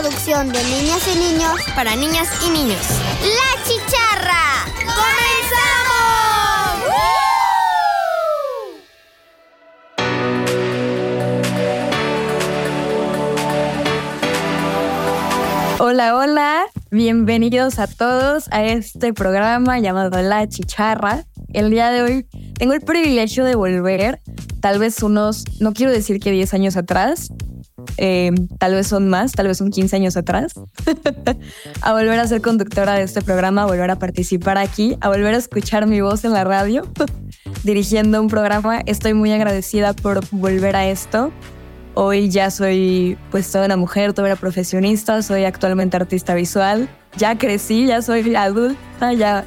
producción de niñas y niños para niñas y niños. La Chicharra. ¡Comenzamos! Hola, hola, bienvenidos a todos a este programa llamado La Chicharra. El día de hoy tengo el privilegio de volver, tal vez unos, no quiero decir que 10 años atrás, eh, tal vez son más, tal vez son 15 años atrás, a volver a ser conductora de este programa, a volver a participar aquí, a volver a escuchar mi voz en la radio, dirigiendo un programa. Estoy muy agradecida por volver a esto. Hoy ya soy pues toda una mujer, toda una profesionista, soy actualmente artista visual, ya crecí, ya soy adulta, ya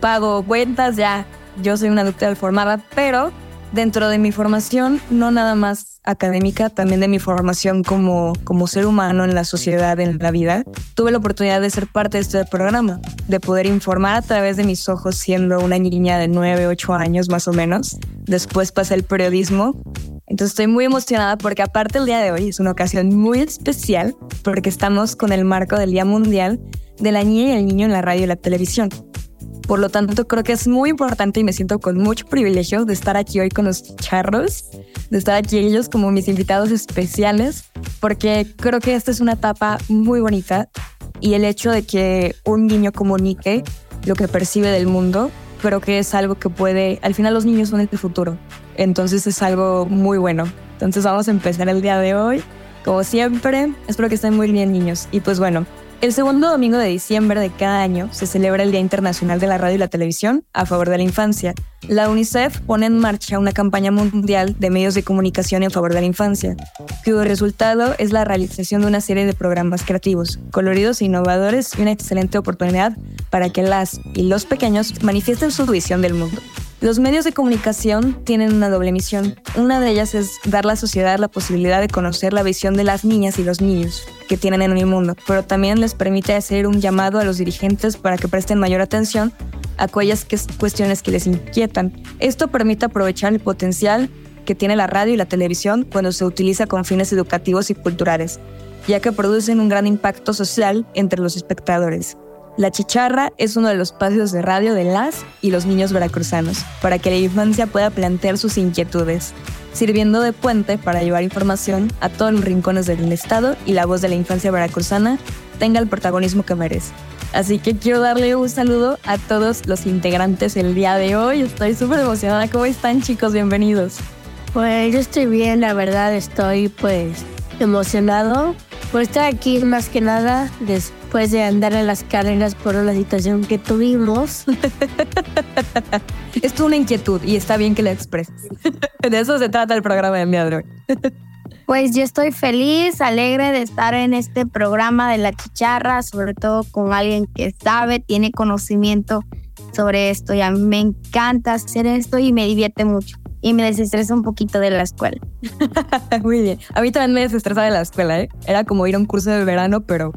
pago cuentas, ya yo soy una adulta formada, pero dentro de mi formación, no nada más académica, también de mi formación como, como ser humano en la sociedad, en la vida, tuve la oportunidad de ser parte de este programa, de poder informar a través de mis ojos siendo una niña de 9, 8 años más o menos. Después pasé el periodismo. Entonces estoy muy emocionada porque aparte el día de hoy es una ocasión muy especial porque estamos con el marco del Día Mundial de la Niña y el Niño en la Radio y la Televisión. Por lo tanto, creo que es muy importante y me siento con mucho privilegio de estar aquí hoy con los charros, de estar aquí ellos como mis invitados especiales, porque creo que esta es una etapa muy bonita y el hecho de que un niño comunique lo que percibe del mundo, creo que es algo que puede, al final los niños son el futuro, entonces es algo muy bueno. Entonces vamos a empezar el día de hoy. Como siempre, espero que estén muy bien niños. Y pues bueno, el segundo domingo de diciembre de cada año se celebra el Día Internacional de la Radio y la Televisión a favor de la infancia. La UNICEF pone en marcha una campaña mundial de medios de comunicación en favor de la infancia, cuyo resultado es la realización de una serie de programas creativos, coloridos e innovadores y una excelente oportunidad para que las y los pequeños manifiesten su visión del mundo. Los medios de comunicación tienen una doble misión. Una de ellas es dar a la sociedad la posibilidad de conocer la visión de las niñas y los niños que tienen en el mundo, pero también les permite hacer un llamado a los dirigentes para que presten mayor atención a aquellas cuestiones que les inquietan. Esto permite aprovechar el potencial que tiene la radio y la televisión cuando se utiliza con fines educativos y culturales, ya que producen un gran impacto social entre los espectadores. La Chicharra es uno de los espacios de radio de las y los niños veracruzanos, para que la infancia pueda plantear sus inquietudes, sirviendo de puente para llevar información a todos los rincones del estado y la voz de la infancia veracruzana tenga el protagonismo que merece. Así que quiero darle un saludo a todos los integrantes el día de hoy. Estoy súper emocionada. ¿Cómo están chicos? Bienvenidos. Pues yo estoy bien, la verdad estoy pues emocionado por estar aquí más que nada después de andar en las carreras por la situación que tuvimos. es una inquietud y está bien que la expreses. de eso se trata el programa de mi hoy. Pues yo estoy feliz, alegre de estar en este programa de la chicharra, sobre todo con alguien que sabe, tiene conocimiento sobre esto y a mí me encanta hacer esto y me divierte mucho y me desestresa un poquito de la escuela. Muy bien. A mí también me desestresa de la escuela, ¿eh? Era como ir a un curso de verano, pero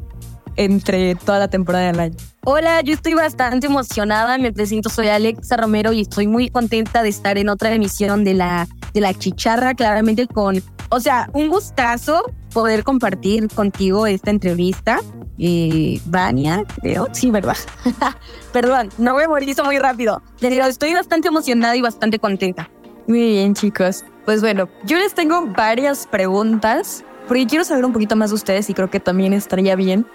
entre toda la temporada del año. Hola, yo estoy bastante emocionada. Me presento, soy Alexa Romero y estoy muy contenta de estar en otra emisión de la, de la chicharra, claramente con, o sea, un gustazo poder compartir contigo esta entrevista. Eh, Vania, creo. Sí, ¿verdad? Perdón, no me morizo muy rápido. Pero estoy bastante emocionada y bastante contenta. Muy bien, chicos. Pues bueno, yo les tengo varias preguntas porque quiero saber un poquito más de ustedes y creo que también estaría bien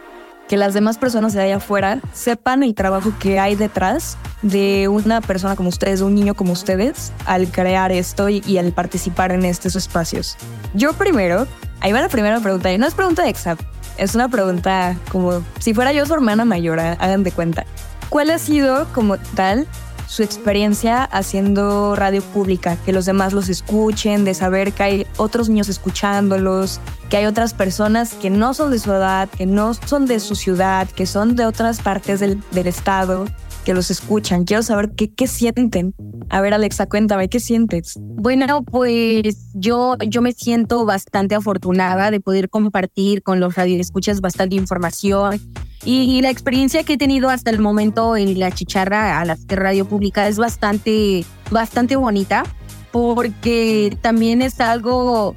que las demás personas de allá afuera sepan el trabajo que hay detrás de una persona como ustedes, de un niño como ustedes, al crear esto y, al participar en estos espacios. Yo primero, ahí va la primera pregunta, y no es pregunta examen, es una pregunta como si fuera yo su hermana mayor, hagan de cuenta. ¿Cuál ha sido como tal su experiencia haciendo radio pública, que los demás los escuchen, de saber que hay otros niños escuchándolos, que hay otras personas que no son de su edad, que no son de su ciudad, que son de otras partes del, estado, que los escuchan. Quiero saber qué, qué sienten. A ver, Alexa, cuéntame, ¿qué sientes? Bueno, pues yo, yo me siento bastante afortunada de poder compartir con los radioescuchas bastante información y, la experiencia que he tenido hasta el momento en la chicharra a la radio pública es bastante, bastante bonita porque también es algo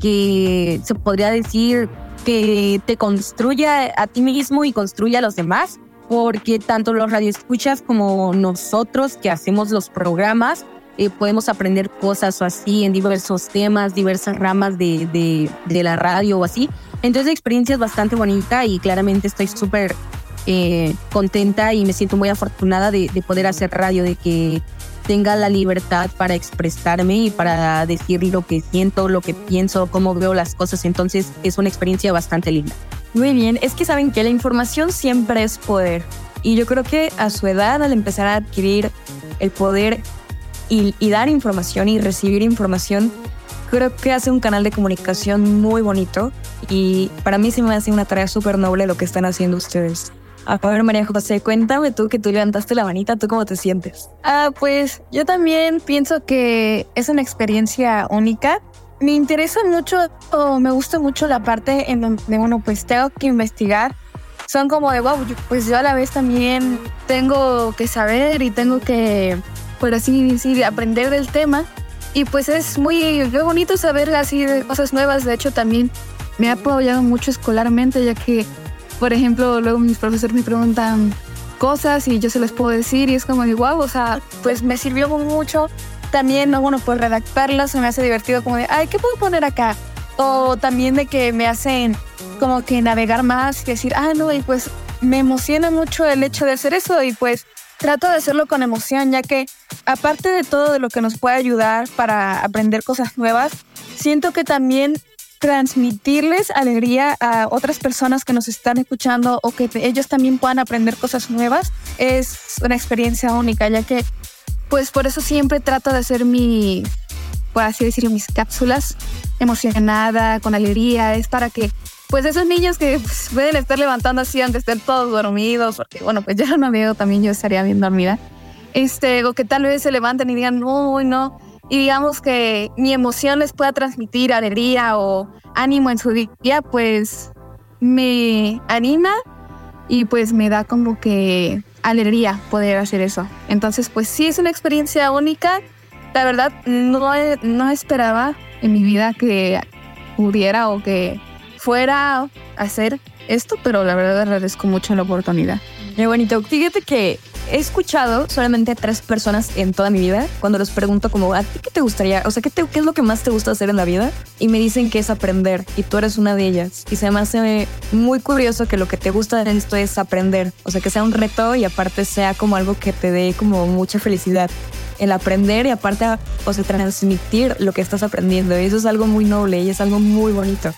que se podría decir que te construya a ti mismo y construya a los demás, porque tanto los radioescuchas como nosotros que hacemos los programas, eh, podemos aprender cosas o así en diversos temas, diversas ramas de, de, de la radio o así. Entonces la experiencia es bastante bonita y claramente estoy súper eh, contenta y me siento muy afortunada de, de, poder hacer radio, de que tenga la libertad para expresarme y para decir lo que siento, lo que pienso, cómo veo las cosas. Entonces es una experiencia bastante linda. Muy bien, es que saben que la información siempre es poder. Y yo creo que a su edad, al empezar a adquirir el poder y, y dar información y recibir información, creo que hace un canal de comunicación muy bonito y para mí se me hace una tarea súper noble lo que están haciendo ustedes. A ver, María José, cuéntame tú que tú levantaste la manita, ¿tú cómo te sientes? Ah, pues yo también pienso que es una experiencia única. Me interesa mucho o me gusta mucho la parte en donde, bueno, pues tengo que investigar. Son como de, wow, pues yo a la vez también tengo que saber y tengo que, por así decir, aprender del tema. Y pues es muy, muy bonito saber así de cosas nuevas. De hecho, también me ha apoyado mucho escolarmente, ya que por ejemplo, luego mis profesores me preguntan cosas y yo se les puedo decir y es como de wow, o sea, pues me sirvió mucho. También, no, bueno, pues redactarlas se me hace divertido como de, ay, ¿qué puedo poner acá? O también de que me hacen como que navegar más y decir, ah, no, y pues me emociona mucho el hecho de hacer eso y pues trato de hacerlo con emoción, ya que aparte de todo de lo que nos puede ayudar para aprender cosas nuevas, siento que también transmitirles alegría a otras personas que nos están escuchando o que ellos también puedan aprender cosas nuevas es una experiencia única, ya que pues por eso siempre trato de hacer mi, por así decirlo, mis cápsulas emocionada, con alegría, es para que pues esos niños que pues, pueden estar levantando así aunque estén todos dormidos, porque bueno, pues ya no veo, también yo estaría bien dormida, este, o que tal vez se levanten y digan, no, no, y digamos que mi emoción les pueda transmitir alegría o ánimo en su día, pues me anima y pues me da como que alegría poder hacer eso. Entonces, pues sí es una experiencia única. La verdad, no, no esperaba en mi vida que pudiera o que fuera a hacer esto, pero la verdad agradezco mucho la oportunidad. Qué bonito. Fíjate que he escuchado solamente a tres personas en toda mi vida cuando les pregunto como, ¿a ti qué te gustaría? O sea, ¿qué, te, ¿qué es lo que más te gusta hacer en la vida? Y me dicen que es aprender y tú eres una de ellas. Y se me hace muy curioso que lo que te gusta de esto es aprender. O sea, que sea un reto y aparte sea como algo que te dé como mucha felicidad. El aprender y aparte, o sea, transmitir lo que estás aprendiendo. Y eso es algo muy noble y es algo muy bonito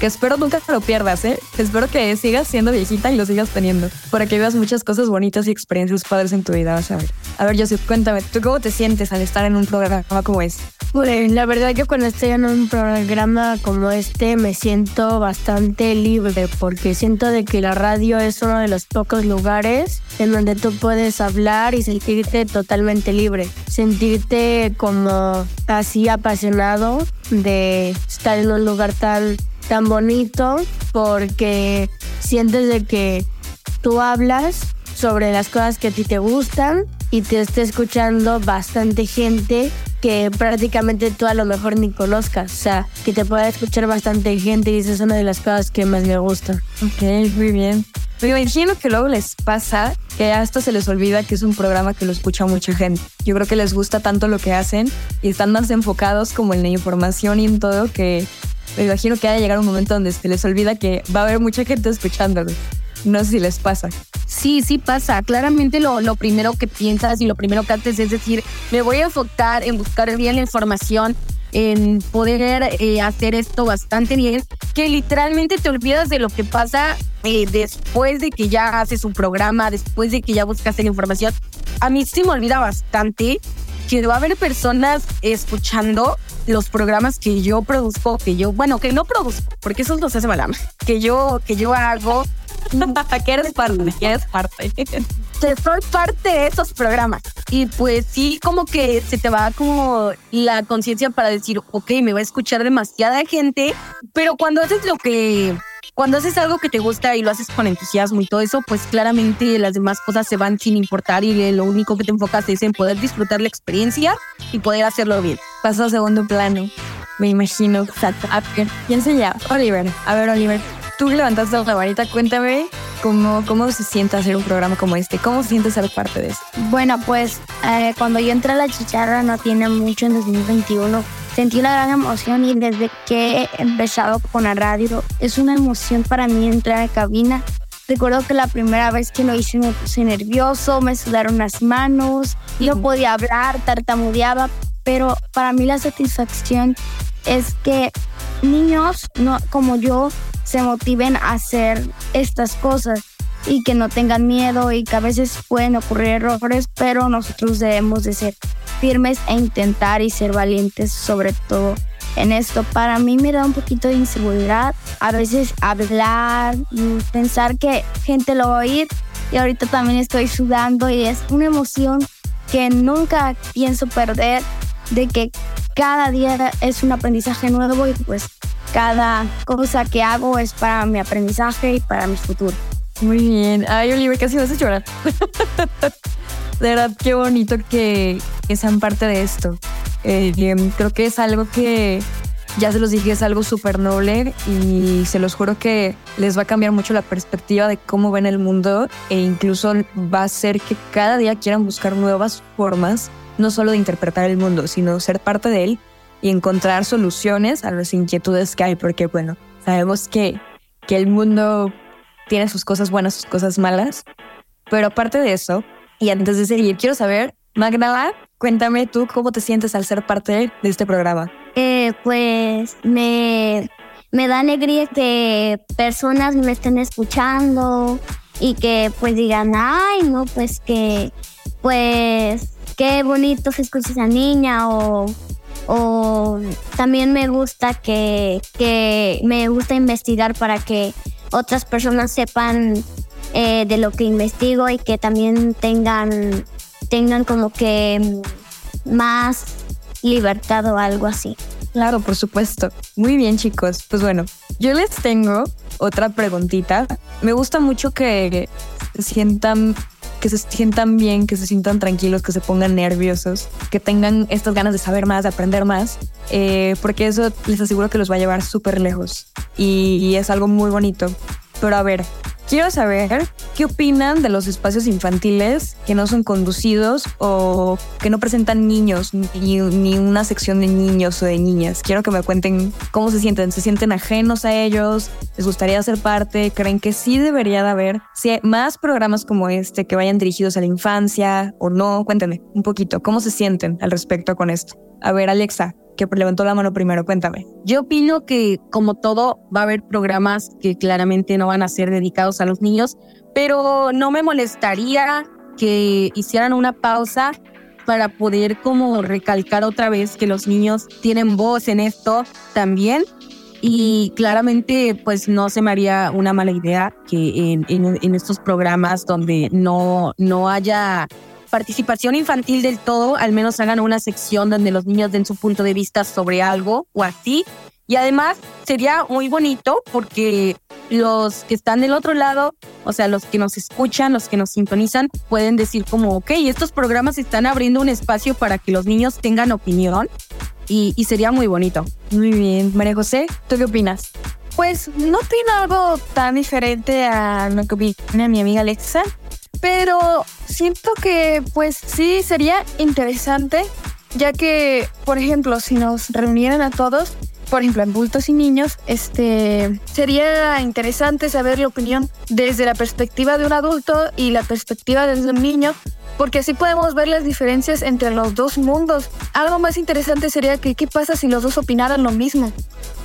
que espero nunca lo pierdas, ¿eh? Espero que sigas siendo viejita y lo sigas teniendo, para que veas muchas cosas bonitas y experiencias padres en tu vida, vas a ver. A ver, Joseph, cuéntame, ¿tú cómo te sientes al estar en un programa como este? Pues la verdad que cuando estoy en un programa como este me siento bastante libre porque siento de que la radio es uno de los pocos lugares en donde tú puedes hablar y sentirte totalmente libre, sentirte como así apasionado de estar en un lugar tan tan bonito porque sientes de que tú hablas sobre las cosas que a ti te gustan y te está escuchando bastante gente que prácticamente tú a lo mejor ni conozcas. O sea, que te pueda escuchar bastante gente y esa es una de las cosas que más me gusta. Ok, muy bien. Me imagino que luego les pasa que hasta se les olvida que es un programa que lo escucha mucha gente. Yo creo que les gusta tanto lo que hacen y están más enfocados como en la información y en todo que me imagino que ha de llegar un momento donde se les olvida que va a haber mucha gente escuchándolo. No sé si les pasa. Sí, sí pasa. Claramente lo, lo primero que piensas y lo primero que haces es decir, me voy a enfocar en buscar bien la información, en poder eh, hacer esto bastante bien, que literalmente te olvidas de lo que pasa eh, después de que ya haces un programa, después de que ya buscas la información. A mí sí me olvida bastante que va a haber personas escuchando los programas que yo produzco, que yo, bueno, que no produzco, porque eso los hace Balam, que yo, que yo hago. que eres parte, que eres parte. Soy parte de esos programas. Y pues sí, como que se te va como la conciencia para decir, ok, me va a escuchar demasiada gente, pero cuando haces lo que cuando haces algo que te gusta y lo haces con entusiasmo y todo eso, pues claramente las demás cosas se van sin importar y lo único que te enfocas es en poder disfrutar la experiencia y poder hacerlo bien. Paso a segundo plano, me imagino. Exacto. A ver, ¿quién se llama? Oliver. A ver, Oliver, tú levantaste la varita, cuéntame cómo, cómo se siente hacer un programa como este, cómo se siente ser parte de esto. Bueno, pues eh, cuando yo entré a la chicharra no tiene mucho en 2021. Sentí una gran emoción y desde que he empezado con la radio es una emoción para mí entrar a cabina. Recuerdo que la primera vez que lo hice me puse nervioso, me sudaron las manos, no podía hablar, tartamudeaba, pero para mí la satisfacción es que niños no, como yo se motiven a hacer estas cosas y que no tengan miedo y que a veces pueden ocurrir errores, pero nosotros debemos de ser firmes e intentar y ser valientes sobre todo en esto. Para mí me da un poquito de inseguridad a veces hablar, pensar que gente lo va a oír y ahorita también estoy sudando y es una emoción que nunca pienso perder de que cada día es un aprendizaje nuevo y pues cada cosa que hago es para mi aprendizaje y para mi futuro. Muy bien. Ay, Oliver, casi me hace llorar. de verdad, qué bonito que, que sean parte de esto. Eh, creo que es algo que, ya se los dije, es algo súper noble y se los juro que les va a cambiar mucho la perspectiva de cómo ven el mundo e incluso va a hacer que cada día quieran buscar nuevas formas, no solo de interpretar el mundo, sino ser parte de él y encontrar soluciones a las inquietudes que hay, porque bueno, sabemos que, que el mundo tiene sus cosas buenas, sus cosas malas. Pero aparte de eso, y antes de seguir, quiero saber, Magdala, cuéntame tú cómo te sientes al ser parte de este programa. Eh, pues me, me da alegría que personas me estén escuchando y que pues digan, ay, no, pues que, pues qué bonito se escucha esa niña o, o también me gusta que, que me gusta investigar para que otras personas sepan eh, de lo que investigo y que también tengan, tengan como que más libertad o algo así. Claro, por supuesto. Muy bien, chicos. Pues bueno, yo les tengo otra preguntita. Me gusta mucho que se sientan que se sientan bien, que se sientan tranquilos, que se pongan nerviosos, que tengan estas ganas de saber más, de aprender más, eh, porque eso les aseguro que los va a llevar súper lejos y es algo muy bonito. Pero a ver, Quiero saber qué opinan de los espacios infantiles que no son conducidos o que no presentan niños ni, una sección de niños o de niñas. Quiero que me cuenten cómo se sienten. ¿Se sienten ajenos a ellos? ¿Les gustaría ser parte? ¿Creen que sí debería de haber más programas como este que vayan dirigidos a la infancia o no? Cuéntenme un poquito cómo se sienten al respecto con esto. A ver, Alexa, que levantó la mano primero, cuéntame. Yo opino que como todo va a haber programas que claramente no van a ser dedicados a los niños, pero no me molestaría que hicieran una pausa para poder como recalcar otra vez que los niños tienen voz en esto también. Y claramente pues no se me haría una mala idea que en, en estos programas donde no, no haya participación infantil del todo, al menos hagan una sección donde los niños den su punto de vista sobre algo o así. Y además sería muy bonito porque los que están del otro lado, o sea, los que nos escuchan, los que nos sintonizan, pueden decir como, ok, estos programas están abriendo un espacio para que los niños tengan opinión y, y sería muy bonito. Muy bien. María José, ¿tú qué opinas? Pues no tiene algo tan diferente a lo que opina mi amiga Alexa pero siento que pues sí sería interesante, ya que, por ejemplo, si nos reunieran a todos, por ejemplo, adultos y niños, este sería interesante saber la opinión desde la perspectiva de un adulto y la perspectiva de un niño, porque así podemos ver las diferencias entre los dos mundos. Algo más interesante sería que qué pasa si los dos opinaran lo mismo,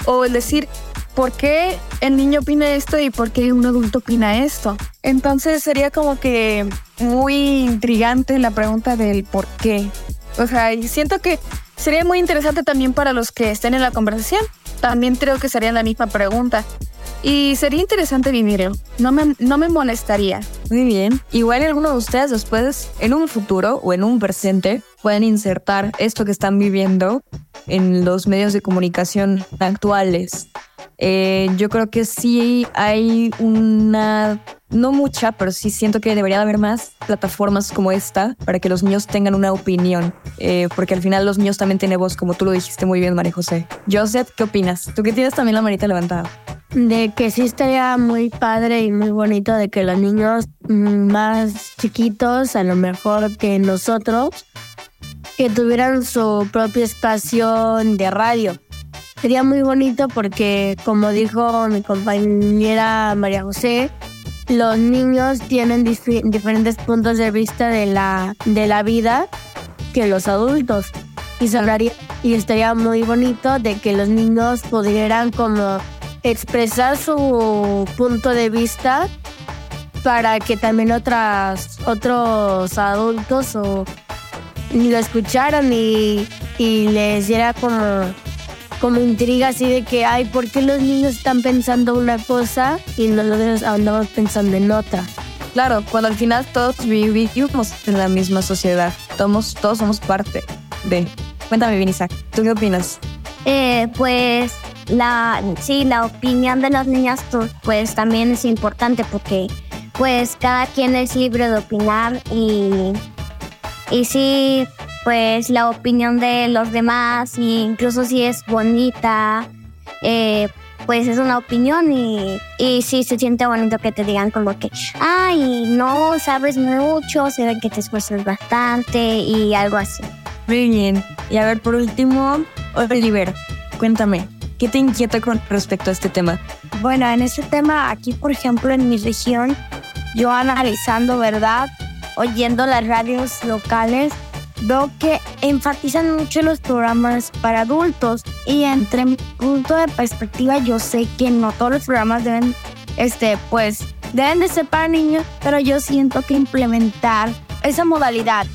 o el decir por qué el niño opina esto y por qué un adulto opina esto. Entonces sería como que muy intrigante la pregunta del por qué. O sea, y siento que sería muy interesante también para los que estén en la conversación. También creo que sería la misma pregunta. Y sería interesante vivirlo. No me, no me molestaría. Muy bien. Igual alguno de ustedes después, en un futuro o en un presente, pueden insertar esto que están viviendo en los medios de comunicación actuales. Eh, yo creo que sí hay una, no mucha, pero sí siento que debería haber más plataformas como esta para que los niños tengan una opinión, eh, porque al final los niños también tienen voz, como tú lo dijiste muy bien, María José. Joseph, ¿qué opinas? Tú que tienes también la manita levantada. de que sí estaría muy padre y muy bonito de que los niños mm, más chiquitos, a lo mejor que nosotros, que tuvieran su propio espacio de radio. Sería muy bonito porque, como dijo mi compañera María José, los niños tienen diferentes puntos de vista de la, de la vida que los adultos. Y, y estaría muy bonito de que los niños pudieran como expresar su punto de vista para que también otras, otros adultos o, lo escucharan y, y les diera como, como intriga así de que, ay, ¿por qué los niños están pensando una cosa y nosotros andamos pensando en otra? Claro, cuando al final todos vivimos en la misma sociedad, todos, todos somos parte de. Cuéntame, Vinisa, ¿tú qué opinas? Eh, pues la, sí, la opinión de las niñas pues también es importante porque pues cada quien es libre de opinar y, y sí, pues la opinión de los demás, incluso si es bonita, eh, pues es una opinión y, y sí se siente bonito que te digan como que, ay, no sabes mucho, se ve que te esfuerzas bastante y algo así. Muy bien. Y a ver, por último, Oliver, cuéntame, ¿Qué te inquieta con respecto a este tema? Bueno, en este tema, aquí por ejemplo en mi región, yo analizando, ¿verdad? Oyendo las radios locales, veo que enfatizan mucho los programas para adultos. Y entre mi punto de perspectiva yo sé que no todos los programas deben, este, pues, deben de ser para niños, pero yo siento que implementar esa modalidad.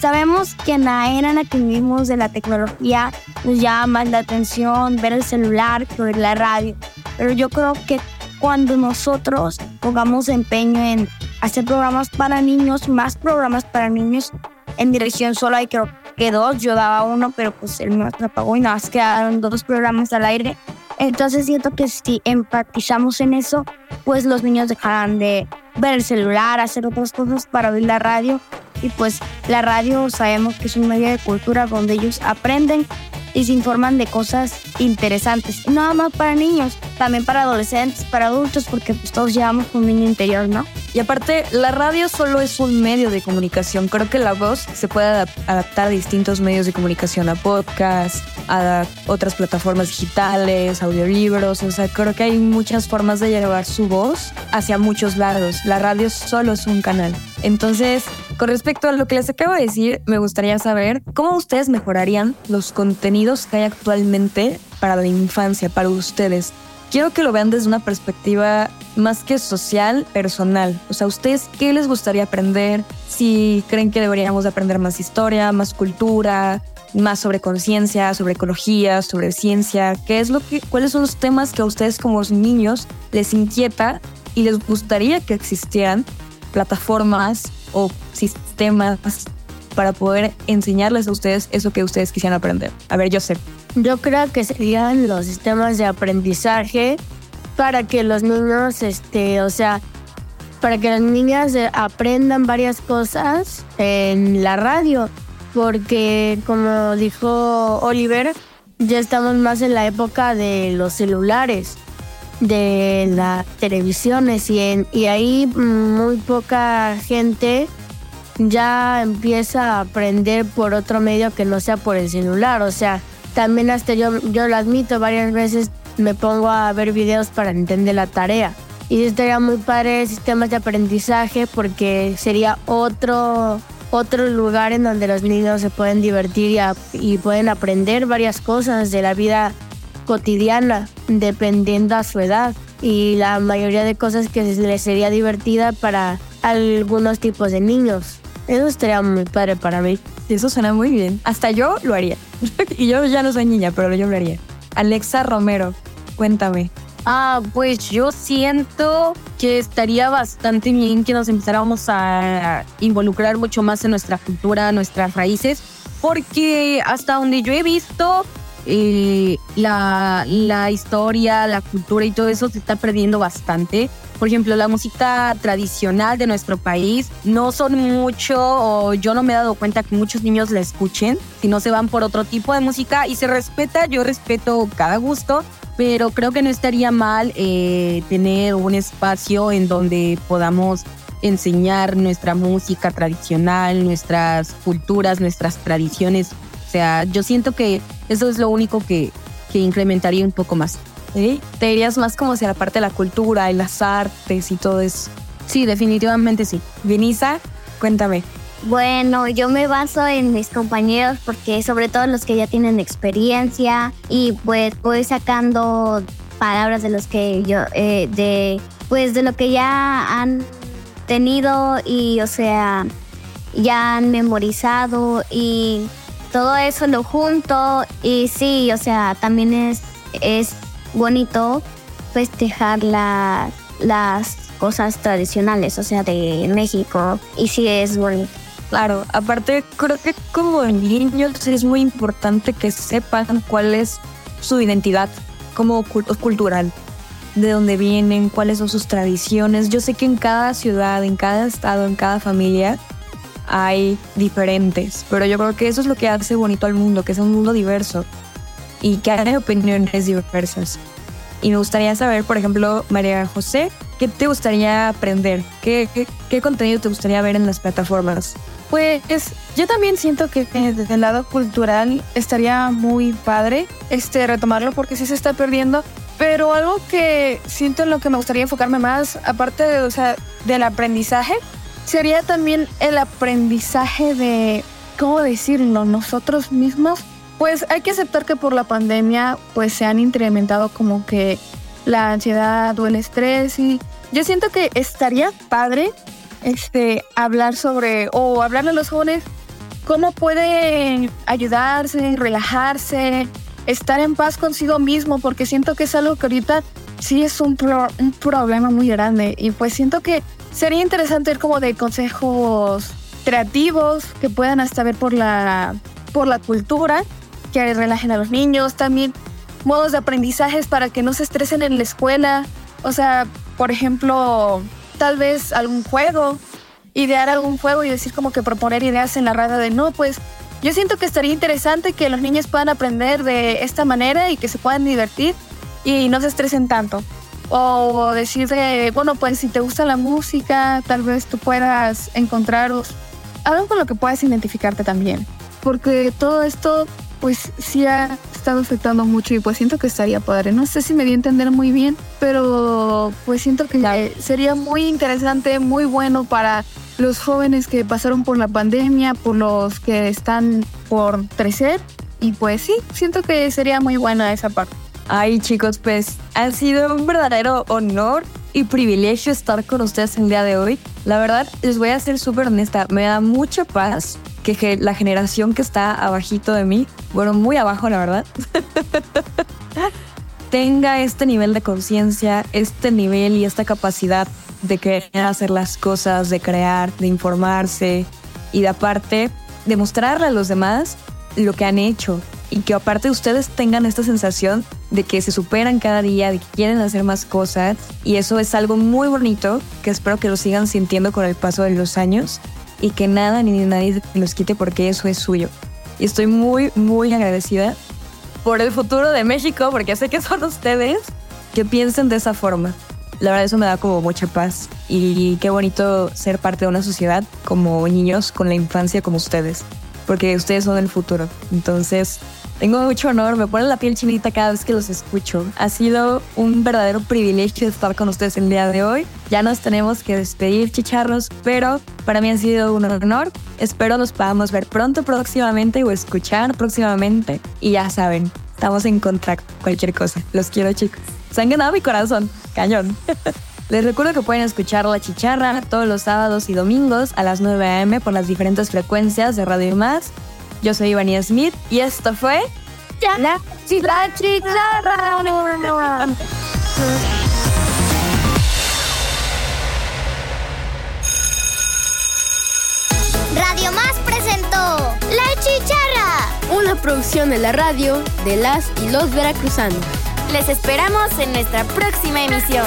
Sabemos que en la era en la que vivimos de la tecnología nos llama más la atención ver el celular que ver la radio, pero yo creo que cuando nosotros pongamos empeño en hacer programas para niños, más programas para niños, en dirección solo hay creo que dos, yo daba uno, pero pues mío se apagó y nada más quedaron dos programas al aire. Entonces siento que si empatizamos en eso, pues los niños dejarán de ver el celular, hacer otras cosas para oír la radio y pues la radio sabemos que es un medio de cultura donde ellos aprenden y se informan de cosas interesantes. no nada más para niños, también para adolescentes, para adultos, porque pues todos llevamos un niño interior, ¿no? Y aparte, la radio solo es un medio de comunicación. Creo que la voz se puede adaptar a distintos medios de comunicación, a podcast, a otras plataformas digitales, audiolibros. O sea, creo que hay muchas formas de llevar su voz hacia muchos lados. La radio solo es un canal. Entonces, con respecto a lo que les acabo de decir, me gustaría saber cómo ustedes mejorarían los contenidos que hay actualmente para la infancia, para ustedes. Quiero que lo vean desde una perspectiva más que social, personal. O sea, ¿ustedes qué les gustaría aprender? Si creen que deberíamos aprender más historia, más cultura, más sobre conciencia, sobre ecología, sobre ciencia, ¿qué es lo que, cuáles son los temas que a ustedes como niños les inquieta y les gustaría que existieran plataformas o sistemas para poder enseñarles a ustedes eso que ustedes quisieran aprender? A ver, yo sé. Yo creo que serían los sistemas de aprendizaje para que los niños, este, o sea, para que las niñas aprendan varias cosas en la radio, porque como dijo Oliver, ya estamos más en la época de los celulares, de las televisiones y, y ahí muy poca gente ya empieza a aprender por otro medio que no sea por el celular. O sea, también hasta yo, yo lo admito, varias veces me pongo a ver videos para entender la tarea. Y estaría muy padre sistemas de aprendizaje porque sería otro, otro lugar en donde los niños se pueden divertir y, y pueden aprender varias cosas de la vida cotidiana, dependiendo a su edad. Y la mayoría de cosas que les sería divertida para algunos tipos de niños. Eso estaría muy padre para mí. Eso suena muy bien. Hasta yo lo haría. y yo ya no soy niña, pero yo lo haría. Alexa Romero, cuéntame. Ah, pues yo siento que estaría bastante bien que nos empezáramos a involucrar mucho más en nuestra cultura, nuestras raíces, porque hasta donde yo he visto, eh, la, la historia, la cultura y todo eso se está perdiendo bastante por ejemplo, la música tradicional de nuestro país no son mucho, o yo no me he dado cuenta que muchos niños la escuchen, si no se van por otro tipo de música y se respeta, yo respeto cada gusto, pero creo que no estaría mal eh, tener un espacio en donde podamos enseñar nuestra música tradicional, nuestras culturas, nuestras tradiciones. O sea, yo siento que eso es lo único que, que incrementaría un poco más. ¿Sí? Te dirías más como hacia la parte de la cultura y las artes y todo eso. Sí, definitivamente sí. Vinisa, cuéntame. Bueno, yo me baso en mis compañeros porque sobre todo los que ya tienen experiencia y pues voy sacando palabras de los que yo, eh, de pues de lo que ya han tenido y o sea, ya han memorizado y todo eso lo junto y sí, o sea, también es, es bonito festejar la, las cosas tradicionales, o sea, de México y sí es bonito. Claro, aparte creo que como niños es muy importante que sepan cuál es su identidad como cultural, de dónde vienen, cuáles son sus tradiciones. Yo sé que en cada ciudad, en cada estado, en cada familia hay diferentes, pero yo creo que eso es lo que hace bonito al mundo, que es un mundo diverso y que hay opiniones diversas. Y me gustaría saber, por ejemplo, María José, ¿qué te gustaría aprender? ¿Qué, qué, qué contenido te gustaría ver en las plataformas? Pues yo también siento que desde el lado cultural estaría muy padre este retomarlo porque sí se está perdiendo. Pero algo que siento en lo que me gustaría enfocarme más, aparte de, o sea, del aprendizaje, sería también el aprendizaje de, ¿cómo decirlo?, nosotros mismos. Pues hay que aceptar que por la pandemia pues se han incrementado como que la ansiedad o el estrés y yo siento que estaría padre este, hablar sobre o hablarle a los jóvenes cómo pueden ayudarse, relajarse, estar en paz consigo mismo, porque siento que es algo que ahorita sí es un, un problema muy grande. Y pues siento que sería interesante ir como de consejos creativos que puedan hasta ver por la, por la cultura, que relajen a los niños, también modos de aprendizajes para que no se estresen en la escuela, o sea, por ejemplo, tal vez algún juego, idear algún juego y decir como que proponer ideas en la radio de no, pues yo siento que estaría interesante que los niños puedan aprender de esta manera y que se puedan divertir y no se estresen tanto. O decir, bueno, pues si te gusta la música, tal vez tú puedas encontraros algo con lo que puedas identificarte también. Porque todo esto, pues sí ha estado afectando mucho y pues siento que estaría padre. No sé si me di a entender muy bien, pero pues siento que sería muy interesante, muy bueno para los jóvenes que pasaron por la pandemia, por los que están por crecer. Y pues sí, siento que sería muy buena esa parte. Ay chicos, pues ha sido un verdadero honor y privilegio estar con ustedes el día de hoy. La verdad, les voy a ser súper honesta, me da mucha paz que la generación que está abajito de mí, bueno, muy abajo la verdad, tenga este nivel de conciencia, este nivel y esta capacidad de querer hacer las cosas, de crear, de informarse y de aparte demostrarle a los demás lo que han hecho y que aparte ustedes tengan esta sensación de que se superan cada día, de que quieren hacer más cosas y eso es algo muy bonito que espero que lo sigan sintiendo con el paso de los años y que nada ni nadie los quite porque eso es suyo. Y estoy muy, muy agradecida por el futuro de México porque sé que son ustedes que piensen de esa forma la verdad eso me da como mucha paz y qué bonito ser parte de una sociedad como niños con la infancia como ustedes, porque ustedes son el futuro. Entonces, tengo mucho honor, me pone la piel chinita cada vez que los escucho. Ha sido un verdadero privilegio estar con ustedes el día de hoy. Ya nos tenemos que despedir, chicharros, pero para mí ha sido un honor. Espero nos podamos ver pronto, próximamente o escuchar próximamente. Y ya saben, estamos en contacto, cualquier cosa. Los quiero, chicos. Se han ganado mi corazón. Cañón. Les recuerdo que pueden escuchar La Chicharra todos los sábados y domingos a las 9 a.m. por las diferentes frecuencias de Radio Más. Yo soy Ivania Smith y esto fue... La, Chicharra. Radio Más presentó La Chicharra. Una producción de la radio de las y los veracruzanos. Les esperamos en nuestra próxima emisión.